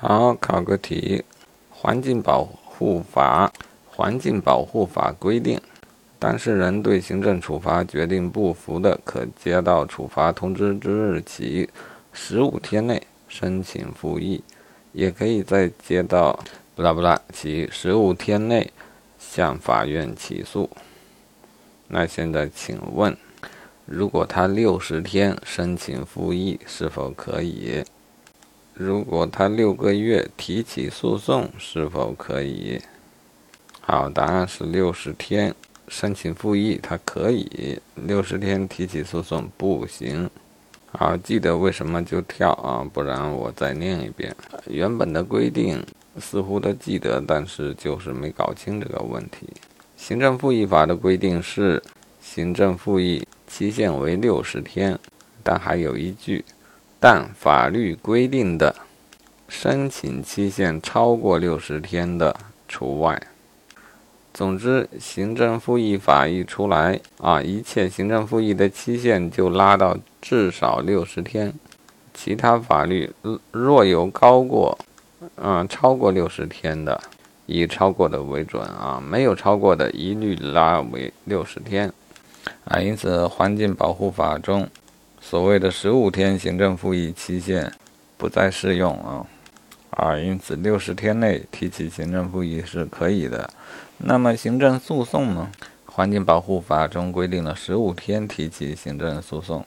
好，考个题，《环境保护法》《环境保护法》规定，当事人对行政处罚决定不服的，可接到处罚通知之日起十五天内申请复议，也可以在接到不拉不拉起十五天内向法院起诉。那现在请问，如果他六十天申请复议，是否可以？如果他六个月提起诉讼，是否可以？好，答案是六十天申请复议，他可以；六十天提起诉讼不行。好，记得为什么就跳啊？不然我再念一遍。原本的规定似乎都记得，但是就是没搞清这个问题。行政复议法的规定是，行政复议期限为六十天，但还有一句。但法律规定的申请期限超过六十天的除外。总之，行政复议法一出来啊，一切行政复议的期限就拉到至少六十天。其他法律若有高过，嗯，超过六十天的，以超过的为准啊；没有超过的，一律拉为六十天啊。因此，环境保护法中。所谓的十五天行政复议期限不再适用啊啊，因此六十天内提起行政复议是可以的。那么行政诉讼呢？环境保护法中规定了十五天提起行政诉讼，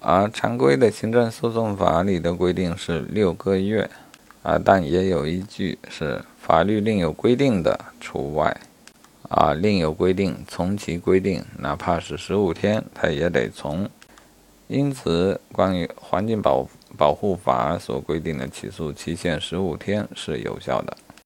而常规的行政诉讼法里的规定是六个月啊，但也有一句是法律另有规定的除外啊，另有规定从其规定，哪怕是十五天，它也得从。因此，关于环境保保护法所规定的起诉期限十五天是有效的。